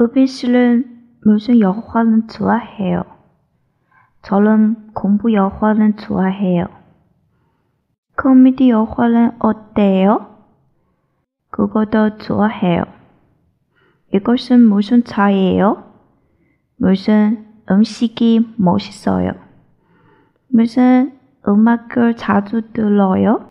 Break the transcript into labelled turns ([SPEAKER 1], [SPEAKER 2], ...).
[SPEAKER 1] 우빈 씨는 무슨 영화는 좋아해요? 저는 공부 영화는 좋아해요. 그 코미디 영화는 어때요? 그거도 좋아해요. 이것은 무슨 차이예요? 무슨 음식이 멋있어요? 무슨 음악을 자주 들어요?